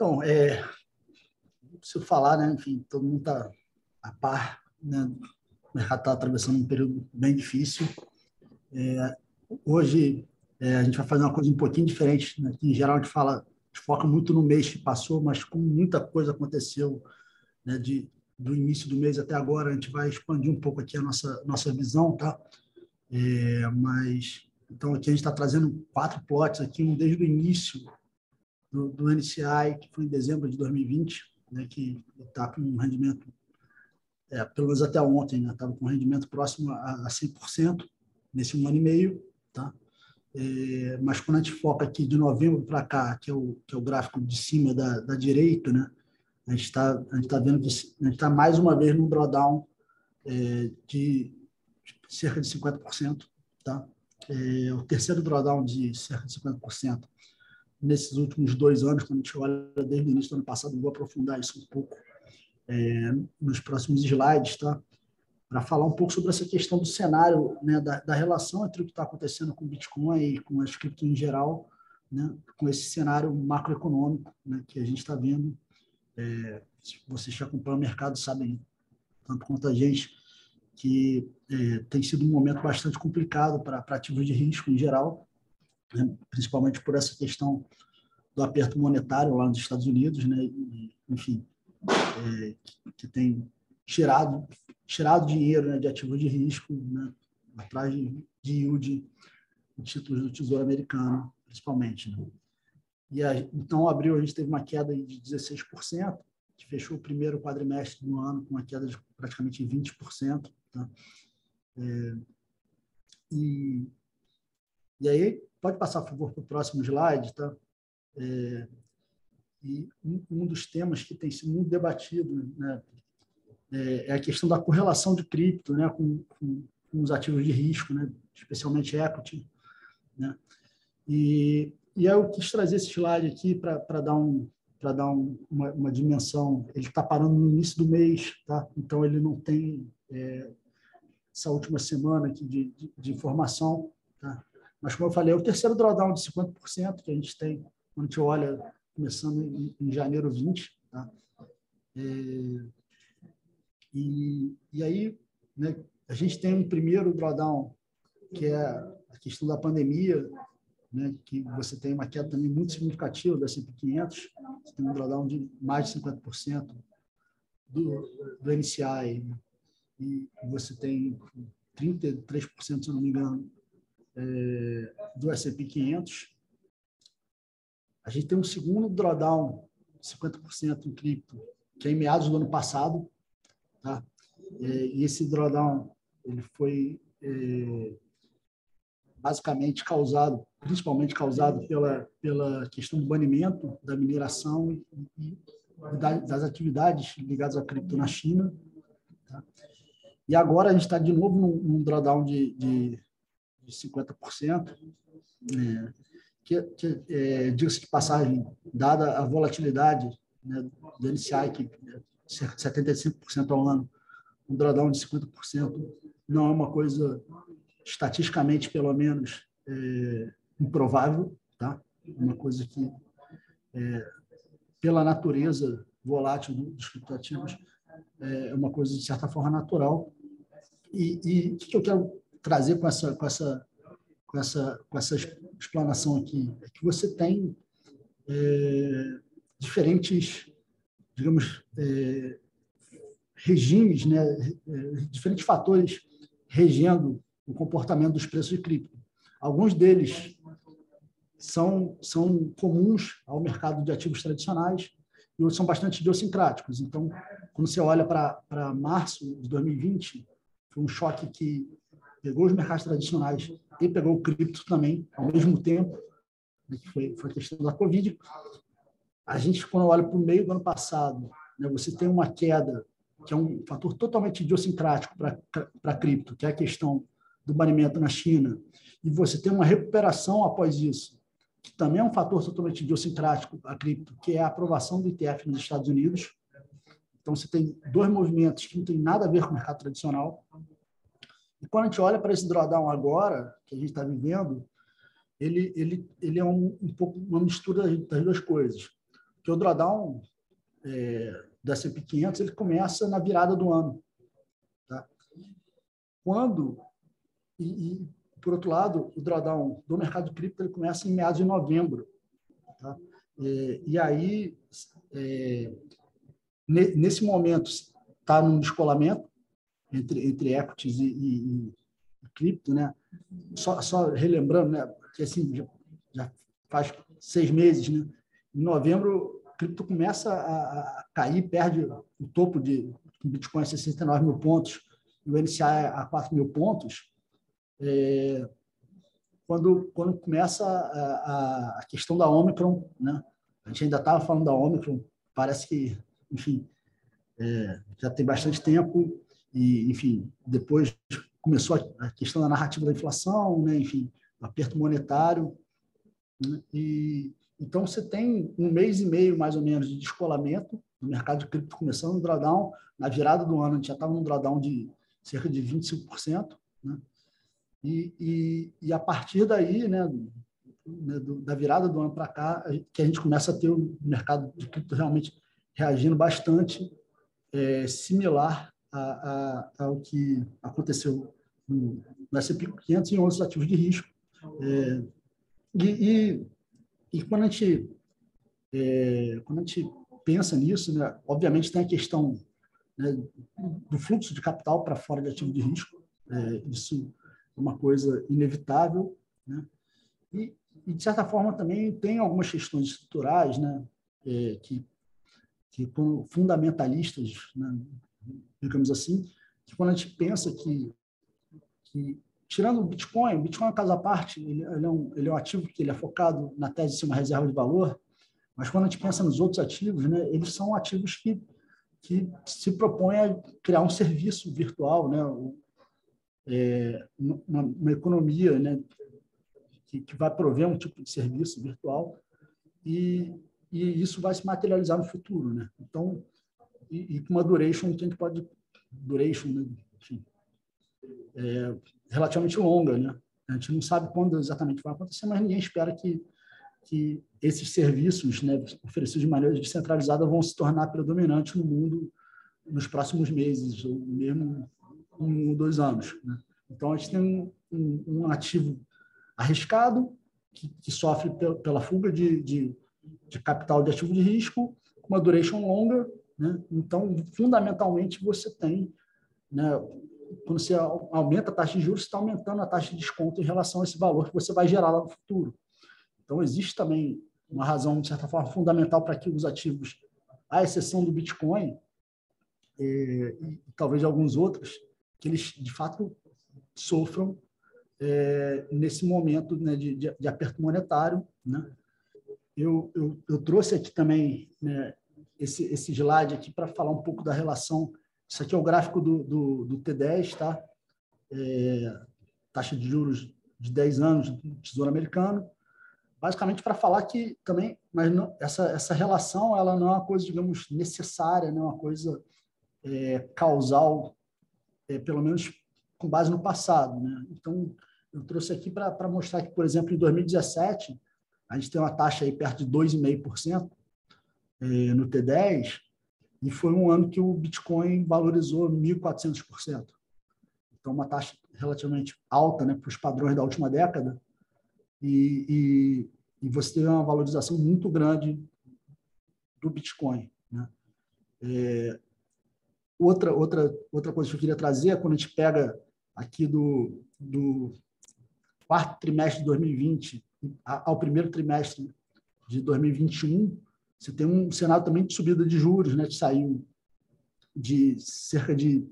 Então, é, não preciso falar, né? Enfim, todo mundo está a par, né? O mercado está atravessando um período bem difícil. É, hoje, é, a gente vai fazer uma coisa um pouquinho diferente. Né? Em geral, a gente fala, a gente foca muito no mês que passou, mas como muita coisa aconteceu né, de, do início do mês até agora, a gente vai expandir um pouco aqui a nossa, nossa visão, tá? É, mas, então, aqui a gente está trazendo quatro plots aqui, um desde o início do, do NCI, que foi em dezembro de 2020, né, que está com um rendimento, é, pelo menos até ontem, estava né, com um rendimento próximo a, a 100% nesse um ano e meio. Tá? É, mas quando a gente foca aqui de novembro para cá, que é, o, que é o gráfico de cima da, da direita, né, a gente está tá vendo que a gente está mais uma vez num drawdown é, de cerca de 50%. Tá? É, o terceiro drawdown de cerca de 50% nesses últimos dois anos, quando a gente olha desde o início do ano passado, vou aprofundar isso um pouco é, nos próximos slides, tá? Para falar um pouco sobre essa questão do cenário, né, da, da relação entre o que está acontecendo com o Bitcoin e com as cripto em geral, né, com esse cenário macroeconômico né, que a gente está vendo. É, vocês que acompanham o mercado sabem, tanto quanto a gente, que é, tem sido um momento bastante complicado para ativos de risco em geral, principalmente por essa questão do aperto monetário lá nos Estados Unidos, né, enfim, é, que tem tirado, tirado dinheiro né, de ativos de risco né, atrás de, de yield de títulos do Tesouro Americano, principalmente. Né. E a, então, em abril, a gente teve uma queda de 16%, que fechou o primeiro quadrimestre do ano com uma queda de praticamente 20%. Tá? É, e, e aí, Pode passar, por favor, para o próximo slide, tá? É, e um, um, dos temas que tem sido muito debatido né, é, é a questão da correlação de cripto né, com, com, com, os ativos de risco, né, especialmente equity. Né? E, e eu quis trazer esse slide aqui para dar, um, dar um, uma, uma dimensão. Ele está parando no início do mês, tá? então ele não tem é, essa última semana aqui de, de, de informação. Tá? Mas, como eu falei, é o terceiro drawdown de 50% que a gente tem quando a gente olha, começando em, em janeiro 20. Tá? É, e, e aí, né, a gente tem um primeiro drawdown, que é a questão da pandemia, né, que você tem uma queda também muito significativa da S&P 500, você tem um drawdown de mais de 50% do, do NCI, né, e você tem 33%, se eu não me engano, do S&P 500. A gente tem um segundo drawdown, 50% em cripto, que é em meados do ano passado. Tá? É, e esse drawdown ele foi é, basicamente causado, principalmente causado pela, pela questão do banimento da mineração e, e das atividades ligadas à cripto na China. Tá? E agora a gente está de novo num, num drawdown de, de de 50%, é, que, que é, diga-se de passagem, dada a volatilidade né, do NCI, que é 75% ao ano, um drawdown de 50% não é uma coisa, estatisticamente, pelo menos, é, improvável, tá? uma coisa que, é, pela natureza volátil dos criptoativos, é uma coisa, de certa forma, natural. E, e o que eu quero trazer com essa, com essa, com essa, com essa explanação aqui é que você tem é, diferentes, digamos, é, regimes, né, é, diferentes fatores regendo o comportamento dos preços de cripto. Alguns deles são, são comuns ao mercado de ativos tradicionais e outros são bastante idiosincráticos. Então, quando você olha para março de 2020, foi um choque que pegou os mercados tradicionais e pegou o cripto também ao mesmo tempo, né, que foi, foi a questão da Covid. A gente, quando olha para o meio do ano passado, né, você tem uma queda, que é um fator totalmente idiosincrático para cripto, que é a questão do banimento na China, e você tem uma recuperação após isso, que também é um fator totalmente idiosincrático para cripto, que é a aprovação do ETF nos Estados Unidos. Então, você tem dois movimentos que não têm nada a ver com o mercado tradicional, e quando a gente olha para esse drawdown agora, que a gente está vivendo, ele, ele, ele é um, um pouco uma mistura das duas coisas. que o drawdown é, da S&P 500 ele começa na virada do ano. Tá? Quando, e, e, por outro lado, o drawdown do mercado cripto ele começa em meados de novembro. Tá? É, e aí, é, nesse momento, está num descolamento entre, entre equities e, e, e cripto, né? Só, só relembrando, né? Que assim, já, já faz seis meses, né? Em novembro, cripto começa a, a cair, perde o topo de Bitcoin a 69 mil pontos e o NCA a 4 mil pontos. É, quando, quando começa a, a, questão da Omicron, né? A gente ainda estava falando da Omicron, parece que, enfim, é, já tem bastante tempo e, enfim, depois começou a questão da narrativa da inflação, né? enfim, aperto monetário, né? e então, você tem um mês e meio, mais ou menos, de descolamento no mercado de cripto, começando no drawdown. Na virada do ano, a gente já estava num drawdown de cerca de 25%. Né? E, e, e a partir daí, né, né da virada do ano para cá, que a gente começa a ter o mercado de cripto realmente reagindo bastante, é, similar a, a, ao que aconteceu no, no S&P 500 e em outros ativos de risco. É, e, e e quando a gente, é, quando a gente pensa nisso, né, obviamente tem a questão né, do fluxo de capital para fora de ativo de risco. É, isso é uma coisa inevitável. Né? E, e, de certa forma, também tem algumas questões estruturais né, é, que, que, fundamentalistas, né, digamos assim, que quando a gente pensa que, que tirando o Bitcoin, o Bitcoin é um caso à parte, ele, ele, é um, ele é um ativo que ele é focado na tese de ser uma reserva de valor, mas quando a gente pensa nos outros ativos, né, eles são ativos que, que se propõem a criar um serviço virtual, né, é, uma, uma, economia né, que, que vai prover um tipo de serviço virtual e, e isso vai se materializar no futuro. Né? Então, e, com uma duration que pode, duration, né, enfim, é, relativamente longa, né? A gente não sabe quando exatamente vai acontecer, mas ninguém espera que, que esses serviços, né, oferecidos de maneira descentralizada, vão se tornar predominantes no mundo nos próximos meses, ou mesmo um dois anos. Né? Então, a gente tem um, um, um ativo arriscado, que, que sofre pela fuga de, de, de, capital de ativo de risco, uma duration longa. Né? Então, fundamentalmente, você tem né, quando você aumenta a taxa de juros, você está aumentando a taxa de desconto em relação a esse valor que você vai gerar lá no futuro. Então, existe também uma razão, de certa forma, fundamental para que os ativos, à exceção do Bitcoin, é, e talvez alguns outros, que eles, de fato, sofram é, nesse momento né, de, de, aperto monetário. Né? Eu, eu, eu trouxe aqui também né, esse, esse slide aqui para falar um pouco da relação isso aqui é o gráfico do, do, do T10, tá? É, taxa de juros de 10 anos do Tesouro Americano. Basicamente para falar que também, mas não, essa, essa relação ela não é uma coisa, digamos, necessária, não é uma coisa é, causal, é, pelo menos com base no passado. Né? Então, eu trouxe aqui para mostrar que, por exemplo, em 2017, a gente tem uma taxa aí perto de 2,5% é, no T10, e foi um ano que o Bitcoin valorizou 1.400%. Então, uma taxa relativamente alta né, para os padrões da última década. E, e, e, você teve uma valorização muito grande do Bitcoin. Né? É, outra, outra, outra coisa que eu queria trazer é quando a gente pega aqui do, do quarto trimestre de 2020 ao primeiro trimestre de 2021, você tem um cenário também de subida de juros, né, que saiu de cerca de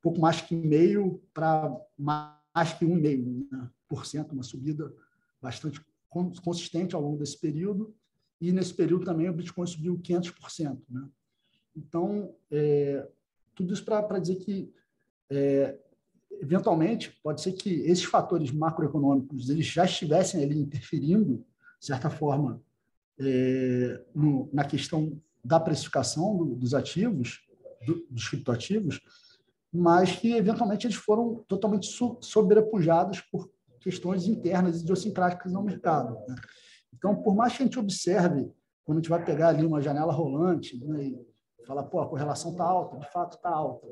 pouco mais que meio para mais que um meio né, por cento, uma subida bastante consistente ao longo desse período. E nesse período também o Bitcoin subiu 500%. Né? Então, é, tudo isso para dizer que, é, eventualmente, pode ser que esses fatores macroeconômicos eles já estivessem ali interferindo, de certa forma, é, no, na questão da precificação do, dos ativos, do, dos criptoativos, mas que eventualmente eles foram totalmente so, sobrepujados por questões internas e idiosincráticas no mercado. Né? Então, por mais que a gente observe quando a gente vai pegar ali uma janela rolante né, e falar, pô, a correlação está alta, de fato está alta,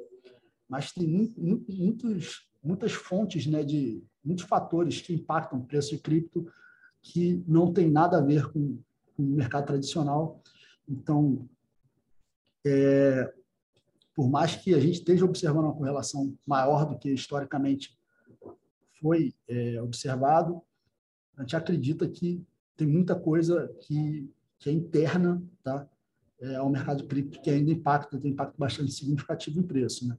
mas tem muitos, muitas fontes, né, de muitos fatores que impactam o preço de cripto que não tem nada a ver com, com o mercado tradicional. Então, é, por mais que a gente esteja observando uma correlação maior do que historicamente foi é, observado, a gente acredita que tem muita coisa que, que é interna tá? É, ao mercado cripto que ainda impacta, tem impacto bastante significativo em preço. Né?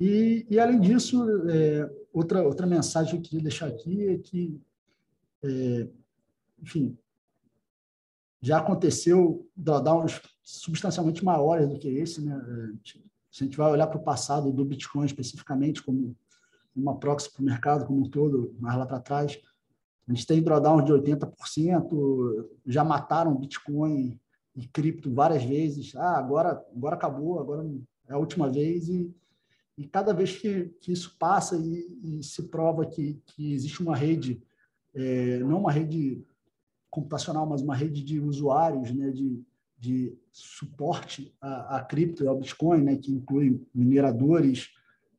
E, e além disso, é, outra, outra mensagem que eu queria deixar aqui é que, é, enfim, já aconteceu drawdowns substancialmente maiores do que esse. Né? Se a gente vai olhar para o passado do Bitcoin especificamente, como uma proxy para o mercado como um todo, mais lá para trás, a gente tem drawdown de 80%, já mataram Bitcoin e cripto várias vezes. Ah, agora, agora acabou, agora é a última vez. E, e cada vez que, que isso passa e, e se prova que, que existe uma rede, é, não uma rede computacional, mas uma rede de usuários, né, de, de suporte a, a cripto e ao Bitcoin, né, que inclui mineradores,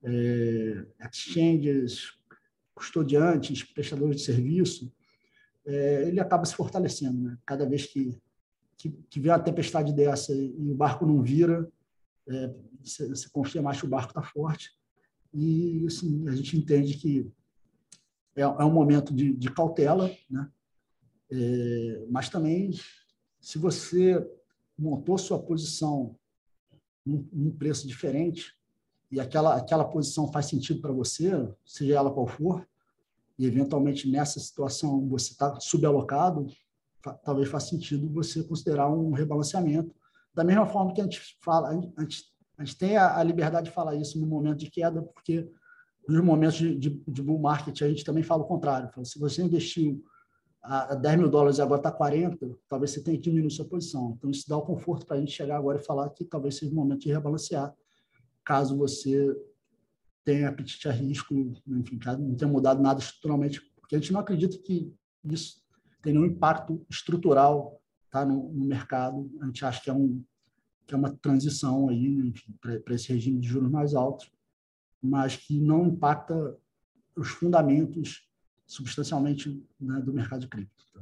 é, exchanges, custodiantes, prestadores de serviço, é, ele acaba se fortalecendo. Né? Cada vez que, que, que vê uma tempestade dessa e o barco não vira, é, você, você confia mais que o barco está forte. E assim, a gente entende que é, é um momento de, de cautela, né? É, mas também, se você montou sua posição num, num preço diferente, e aquela, aquela posição faz sentido para você, seja ela qual for, e eventualmente nessa situação você está subalocado, talvez faça sentido você considerar um rebalanceamento. Da mesma forma que a gente fala, a gente, a gente tem a, a liberdade de falar isso no momento de queda, porque nos momentos de, de, de bull market a gente também fala o contrário. Fala, se você investiu a 10 mil dólares e agora está 40, talvez você tenha que diminuir sua posição. Então, isso dá o conforto para a gente chegar agora e falar que talvez seja o momento de rebalancear caso você tenha apetite a risco, enfim, caso não tenha mudado nada estruturalmente, porque a gente não acredita que isso tem nenhum impacto estrutural tá, no, no mercado. A gente acha que é, um, que é uma transição aí, para esse regime de juros mais altos, mas que não impacta os fundamentos substancialmente né, do mercado cripto. Tá?